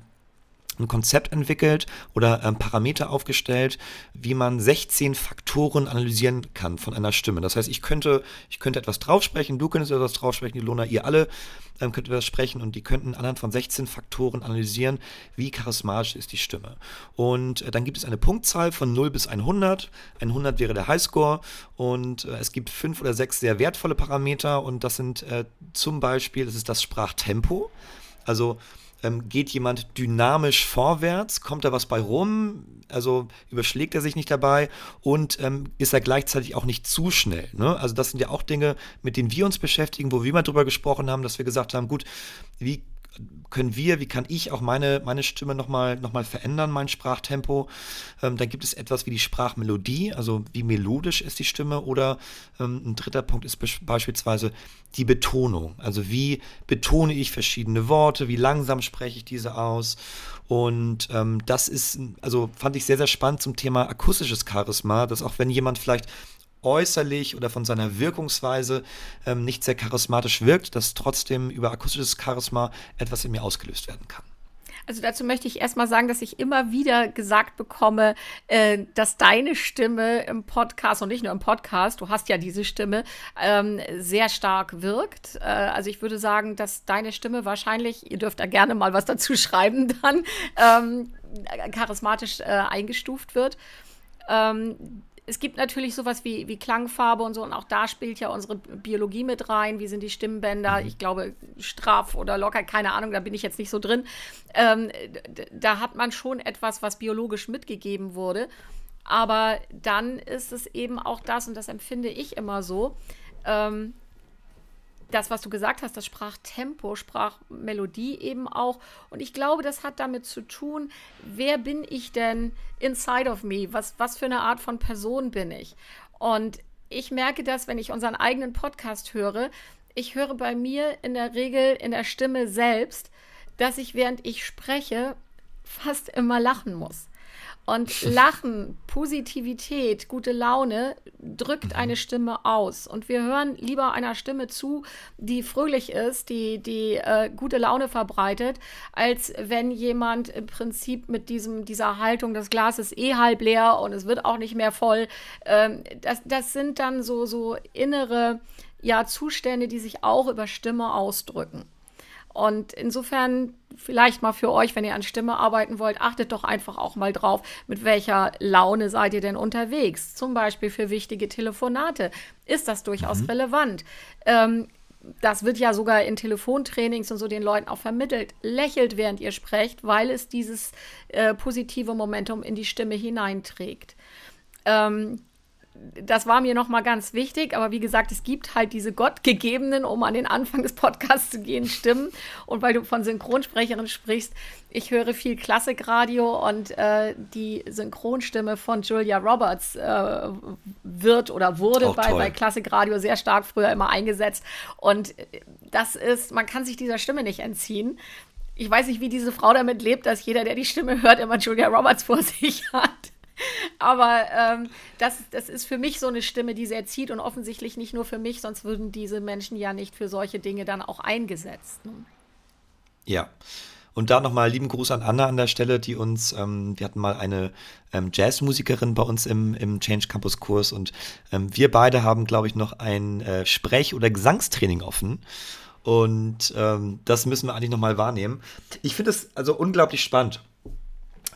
ein Konzept entwickelt oder ähm, Parameter aufgestellt, wie man 16 Faktoren analysieren kann von einer Stimme. Das heißt, ich könnte, ich könnte etwas draufsprechen, du könntest etwas draufsprechen, Ilona, ihr alle ähm, könnt etwas sprechen und die könnten anhand von 16 Faktoren analysieren, wie charismatisch ist die Stimme. Und äh, dann gibt es eine Punktzahl von 0 bis 100. 100 wäre der Highscore und äh, es gibt fünf oder sechs sehr wertvolle Parameter und das sind äh, zum Beispiel, das ist das Sprachtempo. Also ähm, geht jemand dynamisch vorwärts? Kommt da was bei rum? Also überschlägt er sich nicht dabei? Und ähm, ist er gleichzeitig auch nicht zu schnell? Ne? Also das sind ja auch Dinge, mit denen wir uns beschäftigen, wo wir mal drüber gesprochen haben, dass wir gesagt haben, gut, wie können wir, wie kann ich auch meine, meine Stimme nochmal noch mal verändern, mein Sprachtempo. Ähm, dann gibt es etwas wie die Sprachmelodie, also wie melodisch ist die Stimme. Oder ähm, ein dritter Punkt ist beispielsweise die Betonung. Also wie betone ich verschiedene Worte, wie langsam spreche ich diese aus. Und ähm, das ist, also fand ich sehr, sehr spannend zum Thema akustisches Charisma, dass auch wenn jemand vielleicht äußerlich oder von seiner Wirkungsweise ähm, nicht sehr charismatisch wirkt, dass trotzdem über akustisches Charisma etwas in mir ausgelöst werden kann. Also dazu möchte ich erstmal sagen, dass ich immer wieder gesagt bekomme, äh, dass deine Stimme im Podcast und nicht nur im Podcast, du hast ja diese Stimme, ähm, sehr stark wirkt. Äh, also ich würde sagen, dass deine Stimme wahrscheinlich, ihr dürft da gerne mal was dazu schreiben, dann ähm, charismatisch äh, eingestuft wird. Ähm, es gibt natürlich sowas wie, wie Klangfarbe und so, und auch da spielt ja unsere Biologie mit rein. Wie sind die Stimmbänder? Mhm. Ich glaube, straff oder locker, keine Ahnung, da bin ich jetzt nicht so drin. Ähm, da hat man schon etwas, was biologisch mitgegeben wurde. Aber dann ist es eben auch das, und das empfinde ich immer so, ähm, das, was du gesagt hast, das Sprachtempo, Sprachmelodie eben auch. Und ich glaube, das hat damit zu tun, wer bin ich denn inside of me? Was, was für eine Art von Person bin ich? Und ich merke das, wenn ich unseren eigenen Podcast höre. Ich höre bei mir in der Regel in der Stimme selbst, dass ich, während ich spreche, fast immer lachen muss. Und Lachen, Positivität, gute Laune drückt mhm. eine Stimme aus. Und wir hören lieber einer Stimme zu, die fröhlich ist, die, die äh, gute Laune verbreitet, als wenn jemand im Prinzip mit diesem, dieser Haltung, das Glas ist eh halb leer und es wird auch nicht mehr voll. Ähm, das, das sind dann so, so innere ja, Zustände, die sich auch über Stimme ausdrücken. Und insofern vielleicht mal für euch, wenn ihr an Stimme arbeiten wollt, achtet doch einfach auch mal drauf, mit welcher Laune seid ihr denn unterwegs. Zum Beispiel für wichtige Telefonate. Ist das durchaus mhm. relevant? Ähm, das wird ja sogar in Telefontrainings und so den Leuten auch vermittelt. Lächelt, während ihr sprecht, weil es dieses äh, positive Momentum in die Stimme hineinträgt. Ähm, das war mir nochmal ganz wichtig, aber wie gesagt, es gibt halt diese gottgegebenen, um an den Anfang des Podcasts zu gehen, Stimmen. Und weil du von Synchronsprecherin sprichst, ich höre viel Klassikradio und äh, die Synchronstimme von Julia Roberts äh, wird oder wurde bei, bei Klassikradio sehr stark früher immer eingesetzt. Und das ist, man kann sich dieser Stimme nicht entziehen. Ich weiß nicht, wie diese Frau damit lebt, dass jeder, der die Stimme hört, immer Julia Roberts vor sich hat. Aber ähm, das, das ist für mich so eine Stimme, die sehr zieht und offensichtlich nicht nur für mich, sonst würden diese Menschen ja nicht für solche Dinge dann auch eingesetzt. Ne? Ja. Und da nochmal lieben Gruß an Anna an der Stelle, die uns, ähm, wir hatten mal eine ähm, Jazzmusikerin bei uns im, im Change Campus Kurs und ähm, wir beide haben, glaube ich, noch ein äh, Sprech- oder Gesangstraining offen. Und ähm, das müssen wir eigentlich nochmal wahrnehmen. Ich finde es also unglaublich spannend,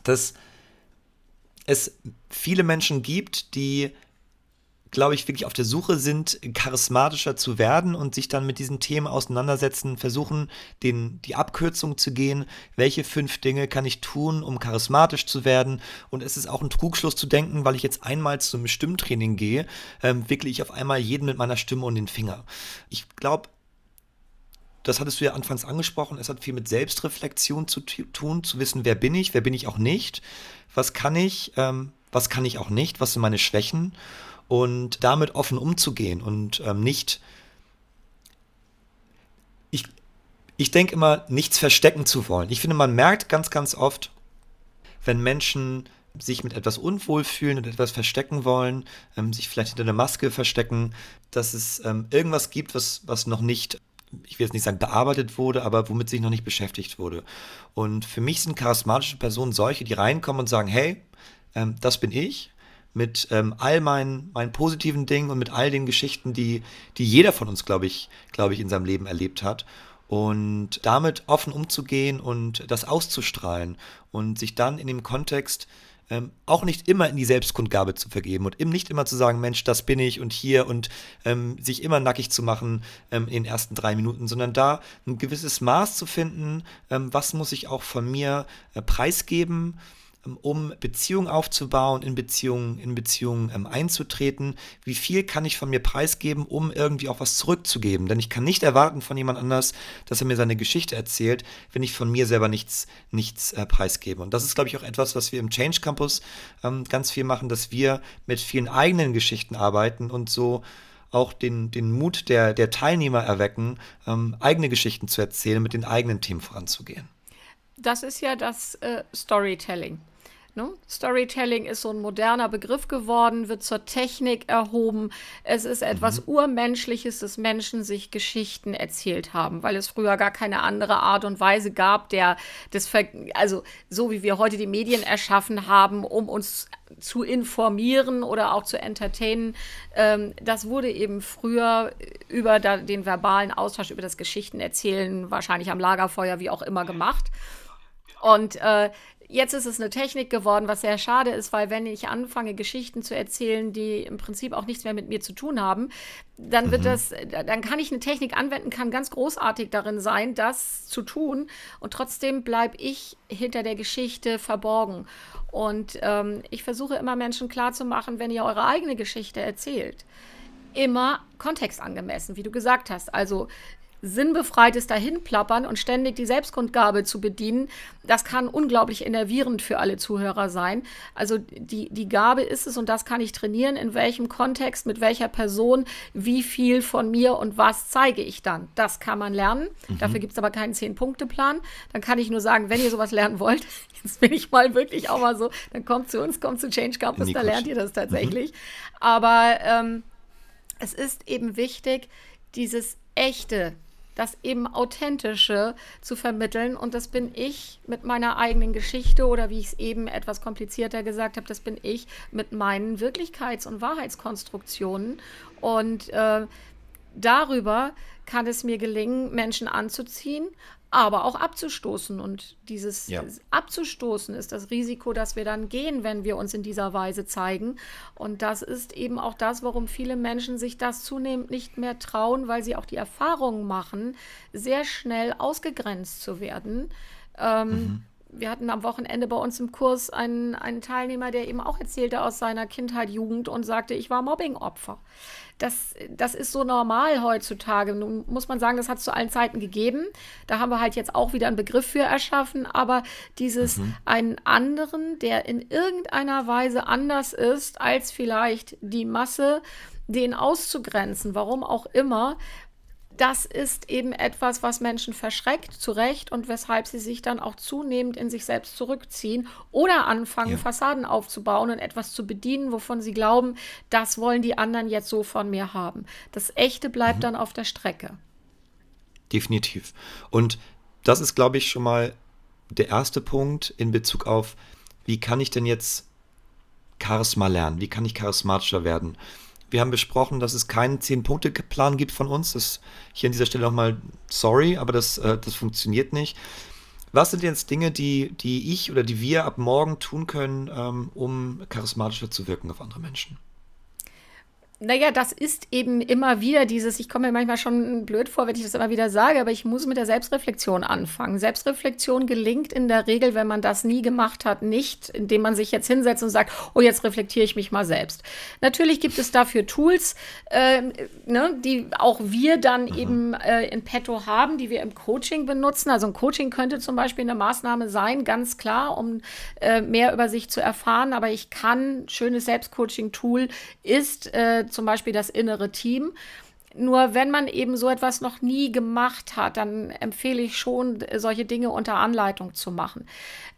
dass es viele Menschen gibt, die glaube ich, wirklich auf der Suche sind, charismatischer zu werden und sich dann mit diesen Themen auseinandersetzen, versuchen, den, die Abkürzung zu gehen. Welche fünf Dinge kann ich tun, um charismatisch zu werden? Und es ist auch ein Trugschluss zu denken, weil ich jetzt einmal zum Stimmtraining gehe, ähm, wickle ich auf einmal jeden mit meiner Stimme und den Finger. Ich glaube, das hattest du ja anfangs angesprochen, es hat viel mit Selbstreflexion zu tun, zu wissen, wer bin ich, wer bin ich auch nicht, was kann ich, ähm, was kann ich auch nicht, was sind meine Schwächen und damit offen umzugehen und ähm, nicht. Ich, ich denke immer, nichts verstecken zu wollen. Ich finde, man merkt ganz, ganz oft, wenn Menschen sich mit etwas unwohl fühlen und etwas verstecken wollen, ähm, sich vielleicht hinter einer Maske verstecken, dass es ähm, irgendwas gibt, was, was noch nicht, ich will jetzt nicht sagen bearbeitet wurde, aber womit sich noch nicht beschäftigt wurde. Und für mich sind charismatische Personen solche, die reinkommen und sagen, hey, ähm, das bin ich, mit ähm, all meinen, meinen positiven Dingen und mit all den Geschichten, die, die jeder von uns, glaube ich, glaube ich, in seinem Leben erlebt hat. Und damit offen umzugehen und das auszustrahlen und sich dann in dem Kontext ähm, auch nicht immer in die Selbstkundgabe zu vergeben und eben nicht immer zu sagen, Mensch, das bin ich und hier und ähm, sich immer nackig zu machen ähm, in den ersten drei Minuten, sondern da ein gewisses Maß zu finden, ähm, was muss ich auch von mir äh, preisgeben um Beziehungen aufzubauen, in Beziehungen, in Beziehungen ähm, einzutreten. Wie viel kann ich von mir preisgeben, um irgendwie auch was zurückzugeben? Denn ich kann nicht erwarten von jemand anders, dass er mir seine Geschichte erzählt, wenn ich von mir selber nichts, nichts äh, preisgebe. Und das ist, glaube ich, auch etwas, was wir im Change Campus ähm, ganz viel machen, dass wir mit vielen eigenen Geschichten arbeiten und so auch den, den Mut der, der Teilnehmer erwecken, ähm, eigene Geschichten zu erzählen, mit den eigenen Themen voranzugehen. Das ist ja das äh, Storytelling. Ne? Storytelling ist so ein moderner Begriff geworden, wird zur Technik erhoben. Es ist etwas mhm. Urmenschliches, dass Menschen sich Geschichten erzählt haben, weil es früher gar keine andere Art und Weise gab, der das, Ver also so wie wir heute die Medien erschaffen haben, um uns zu informieren oder auch zu entertainen. Ähm, das wurde eben früher über da, den verbalen Austausch, über das Geschichtenerzählen, wahrscheinlich am Lagerfeuer, wie auch immer gemacht. Und äh, Jetzt ist es eine Technik geworden, was sehr schade ist, weil wenn ich anfange, Geschichten zu erzählen, die im Prinzip auch nichts mehr mit mir zu tun haben, dann wird mhm. das, dann kann ich eine Technik anwenden, kann ganz großartig darin sein, das zu tun. Und trotzdem bleibe ich hinter der Geschichte verborgen. Und ähm, ich versuche immer Menschen klarzumachen, wenn ihr eure eigene Geschichte erzählt, immer kontextangemessen, wie du gesagt hast. Also sinnbefreites Dahinplappern und ständig die Selbstkundgabe zu bedienen, das kann unglaublich enervierend für alle Zuhörer sein. Also die, die Gabe ist es, und das kann ich trainieren, in welchem Kontext, mit welcher Person, wie viel von mir und was zeige ich dann. Das kann man lernen. Mhm. Dafür gibt es aber keinen Zehn-Punkte-Plan. Dann kann ich nur sagen, wenn ihr sowas lernen wollt, jetzt bin ich mal wirklich auch mal so, dann kommt zu uns, kommt zu Change Campus, da lernt ihr das tatsächlich. Mhm. Aber ähm, es ist eben wichtig, dieses echte das eben Authentische zu vermitteln. Und das bin ich mit meiner eigenen Geschichte oder wie ich es eben etwas komplizierter gesagt habe, das bin ich mit meinen Wirklichkeits- und Wahrheitskonstruktionen. Und äh, darüber kann es mir gelingen, Menschen anzuziehen, aber auch abzustoßen. Und dieses ja. abzustoßen ist das Risiko, das wir dann gehen, wenn wir uns in dieser Weise zeigen. Und das ist eben auch das, warum viele Menschen sich das zunehmend nicht mehr trauen, weil sie auch die Erfahrung machen, sehr schnell ausgegrenzt zu werden. Ähm, mhm wir hatten am Wochenende bei uns im Kurs einen, einen Teilnehmer, der eben auch erzählte aus seiner Kindheit, Jugend und sagte, ich war Mobbingopfer. Das, das ist so normal heutzutage. Nun muss man sagen, das hat es zu allen Zeiten gegeben. Da haben wir halt jetzt auch wieder einen Begriff für erschaffen. Aber dieses mhm. einen anderen, der in irgendeiner Weise anders ist als vielleicht die Masse, den auszugrenzen, warum auch immer, das ist eben etwas, was Menschen verschreckt, zu Recht, und weshalb sie sich dann auch zunehmend in sich selbst zurückziehen oder anfangen, ja. Fassaden aufzubauen und etwas zu bedienen, wovon sie glauben, das wollen die anderen jetzt so von mir haben. Das Echte bleibt mhm. dann auf der Strecke. Definitiv. Und das ist, glaube ich, schon mal der erste Punkt in Bezug auf, wie kann ich denn jetzt Charisma lernen? Wie kann ich charismatischer werden? Wir haben besprochen, dass es keinen Zehn-Punkte-Plan gibt von uns. Das hier an dieser Stelle nochmal sorry, aber das, äh, das funktioniert nicht. Was sind jetzt Dinge, die, die ich oder die wir ab morgen tun können, ähm, um charismatischer zu wirken auf andere Menschen? Naja, das ist eben immer wieder dieses, ich komme mir manchmal schon blöd vor, wenn ich das immer wieder sage, aber ich muss mit der Selbstreflexion anfangen. Selbstreflexion gelingt in der Regel, wenn man das nie gemacht hat, nicht, indem man sich jetzt hinsetzt und sagt, oh, jetzt reflektiere ich mich mal selbst. Natürlich gibt es dafür Tools, äh, ne, die auch wir dann mhm. eben äh, in petto haben, die wir im Coaching benutzen. Also ein Coaching könnte zum Beispiel eine Maßnahme sein, ganz klar, um äh, mehr über sich zu erfahren. Aber ich kann, schönes Selbstcoaching-Tool ist, äh, zum Beispiel das innere Team. Nur wenn man eben so etwas noch nie gemacht hat, dann empfehle ich schon, solche Dinge unter Anleitung zu machen.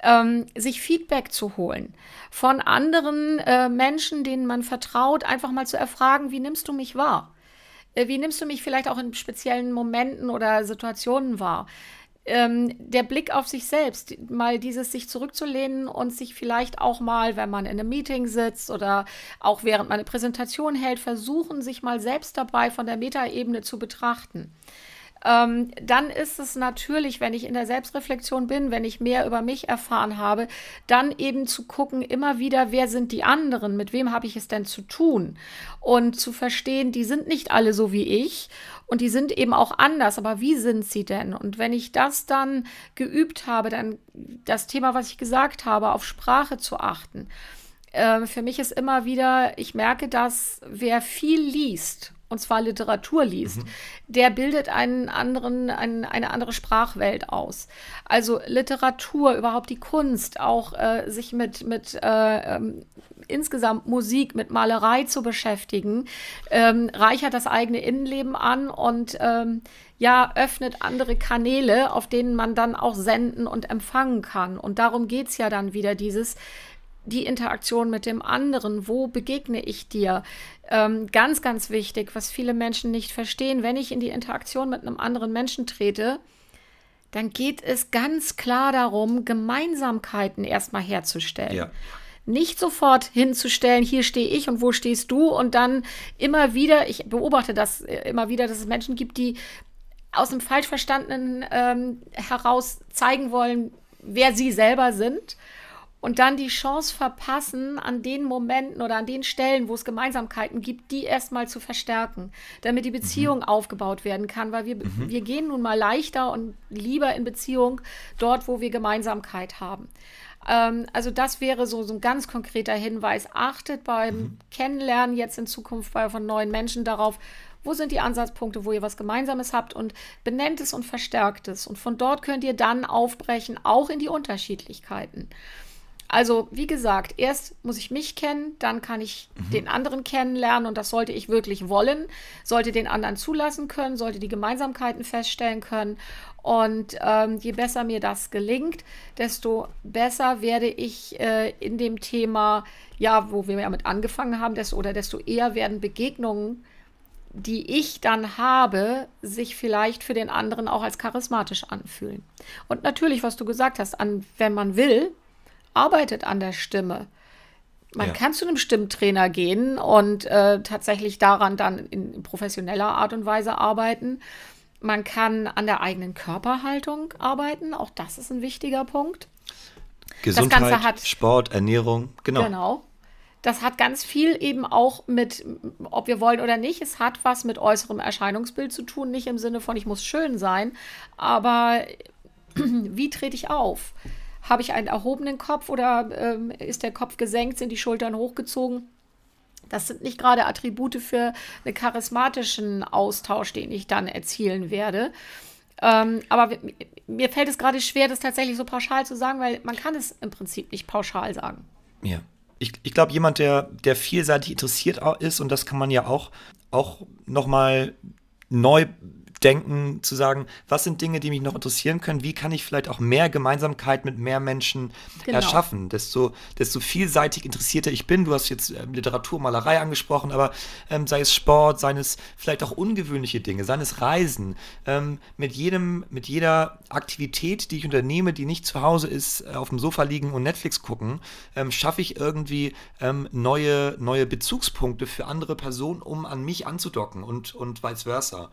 Ähm, sich Feedback zu holen von anderen äh, Menschen, denen man vertraut, einfach mal zu erfragen, wie nimmst du mich wahr? Äh, wie nimmst du mich vielleicht auch in speziellen Momenten oder Situationen wahr? Ähm, der Blick auf sich selbst, mal dieses sich zurückzulehnen und sich vielleicht auch mal, wenn man in einem Meeting sitzt oder auch während man eine Präsentation hält, versuchen, sich mal selbst dabei von der Metaebene zu betrachten ähm, dann ist es natürlich, wenn ich in der Selbstreflexion bin, wenn ich mehr über mich erfahren habe, dann eben zu gucken, immer wieder, wer sind die anderen, mit wem habe ich es denn zu tun und zu verstehen, die sind nicht alle so wie ich und die sind eben auch anders, aber wie sind sie denn? Und wenn ich das dann geübt habe, dann das Thema, was ich gesagt habe, auf Sprache zu achten. Äh, für mich ist immer wieder, ich merke, dass wer viel liest und zwar Literatur liest, mhm. der bildet einen anderen, einen, eine andere Sprachwelt aus. Also Literatur, überhaupt die Kunst, auch äh, sich mit, mit äh, ähm, insgesamt Musik, mit Malerei zu beschäftigen, ähm, reichert das eigene Innenleben an und ähm, ja, öffnet andere Kanäle, auf denen man dann auch senden und empfangen kann. Und darum geht es ja dann wieder, dieses die Interaktion mit dem anderen, wo begegne ich dir? Ähm, ganz, ganz wichtig, was viele Menschen nicht verstehen, wenn ich in die Interaktion mit einem anderen Menschen trete, dann geht es ganz klar darum, Gemeinsamkeiten erstmal herzustellen. Ja. Nicht sofort hinzustellen, hier stehe ich und wo stehst du und dann immer wieder, ich beobachte das äh, immer wieder, dass es Menschen gibt, die aus dem falsch verstandenen ähm, heraus zeigen wollen, wer sie selber sind und dann die Chance verpassen, an den Momenten oder an den Stellen, wo es Gemeinsamkeiten gibt, die erstmal zu verstärken, damit die mhm. Beziehung mhm. aufgebaut werden kann, weil wir, mhm. wir gehen nun mal leichter und lieber in Beziehung dort, wo wir Gemeinsamkeit haben. Ähm, also das wäre so, so ein ganz konkreter Hinweis. Achtet beim mhm. Kennenlernen jetzt in Zukunft bei, von neuen Menschen darauf, wo sind die Ansatzpunkte, wo ihr was Gemeinsames habt und benennt es und verstärkt es. Und von dort könnt ihr dann aufbrechen, auch in die Unterschiedlichkeiten. Also, wie gesagt, erst muss ich mich kennen, dann kann ich mhm. den anderen kennenlernen und das sollte ich wirklich wollen, sollte den anderen zulassen können, sollte die Gemeinsamkeiten feststellen können. Und ähm, je besser mir das gelingt, desto besser werde ich äh, in dem Thema, ja, wo wir ja mit angefangen haben, desto, oder desto eher werden Begegnungen, die ich dann habe, sich vielleicht für den anderen auch als charismatisch anfühlen. Und natürlich, was du gesagt hast, an, wenn man will, arbeitet an der Stimme. Man ja. kann zu einem Stimmtrainer gehen und äh, tatsächlich daran dann in, professioneller Art und Weise arbeiten. Man kann an der eigenen Körperhaltung arbeiten. Auch das ist ein wichtiger Punkt. Gesundheit, hat, Sport, Ernährung, genau. Genau. Das hat ganz viel eben auch mit, ob wir wollen oder nicht, es hat was mit äußerem Erscheinungsbild zu tun. Nicht im Sinne von, ich muss schön sein, aber wie trete ich auf? Habe ich einen erhobenen Kopf oder ähm, ist der Kopf gesenkt, sind die Schultern hochgezogen? Das sind nicht gerade Attribute für einen charismatischen Austausch, den ich dann erzielen werde. Ähm, aber mir fällt es gerade schwer, das tatsächlich so pauschal zu sagen, weil man kann es im Prinzip nicht pauschal sagen. Ja. Ich, ich glaube, jemand, der, der vielseitig interessiert ist, und das kann man ja auch, auch nochmal neu denken, zu sagen, was sind Dinge, die mich noch interessieren können, wie kann ich vielleicht auch mehr Gemeinsamkeit mit mehr Menschen genau. erschaffen, desto, desto vielseitig interessierter ich bin. Du hast jetzt äh, Literatur, Malerei angesprochen, aber ähm, sei es Sport, seien es vielleicht auch ungewöhnliche Dinge, seien es Reisen, ähm, mit jedem, mit jeder Aktivität, die ich unternehme, die nicht zu Hause ist, äh, auf dem Sofa liegen und Netflix gucken, ähm, schaffe ich irgendwie ähm, neue, neue Bezugspunkte für andere Personen, um an mich anzudocken und, und vice versa.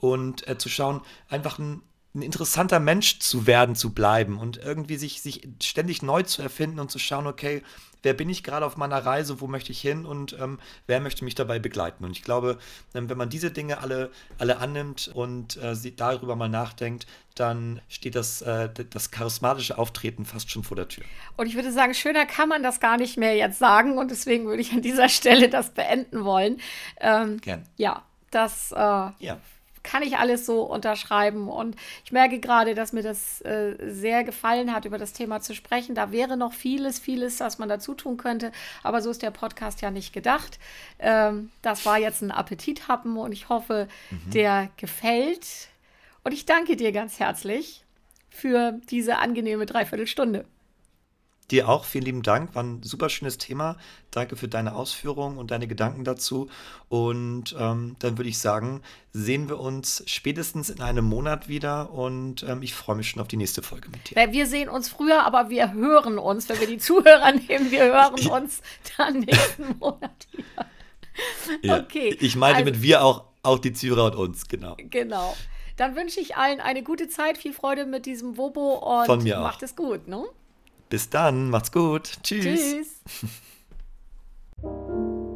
Und äh, zu schauen, einfach ein, ein interessanter Mensch zu werden, zu bleiben und irgendwie sich, sich ständig neu zu erfinden und zu schauen, okay, wer bin ich gerade auf meiner Reise, wo möchte ich hin und ähm, wer möchte mich dabei begleiten. Und ich glaube, ähm, wenn man diese Dinge alle, alle annimmt und äh, darüber mal nachdenkt, dann steht das, äh, das charismatische Auftreten fast schon vor der Tür. Und ich würde sagen, schöner kann man das gar nicht mehr jetzt sagen und deswegen würde ich an dieser Stelle das beenden wollen. Ähm, Gern. Ja, das. Äh, ja kann ich alles so unterschreiben. Und ich merke gerade, dass mir das äh, sehr gefallen hat, über das Thema zu sprechen. Da wäre noch vieles, vieles, was man dazu tun könnte. Aber so ist der Podcast ja nicht gedacht. Ähm, das war jetzt ein Appetithappen und ich hoffe, mhm. der gefällt. Und ich danke dir ganz herzlich für diese angenehme Dreiviertelstunde. Dir auch, vielen lieben Dank. War ein super schönes Thema. Danke für deine Ausführungen und deine Gedanken dazu. Und ähm, dann würde ich sagen, sehen wir uns spätestens in einem Monat wieder. Und ähm, ich freue mich schon auf die nächste Folge mit dir. Wir sehen uns früher, aber wir hören uns. Wenn wir die Zuhörer nehmen, wir hören uns dann nächsten Monat wieder. Ja, okay. Ich meine also, mit wir auch, auch die Zuhörer und uns, genau. Genau. Dann wünsche ich allen eine gute Zeit, viel Freude mit diesem Wobo und Von mir macht auch. es gut. Ne? Bis dann, macht's gut. Tschüss. Tschüss.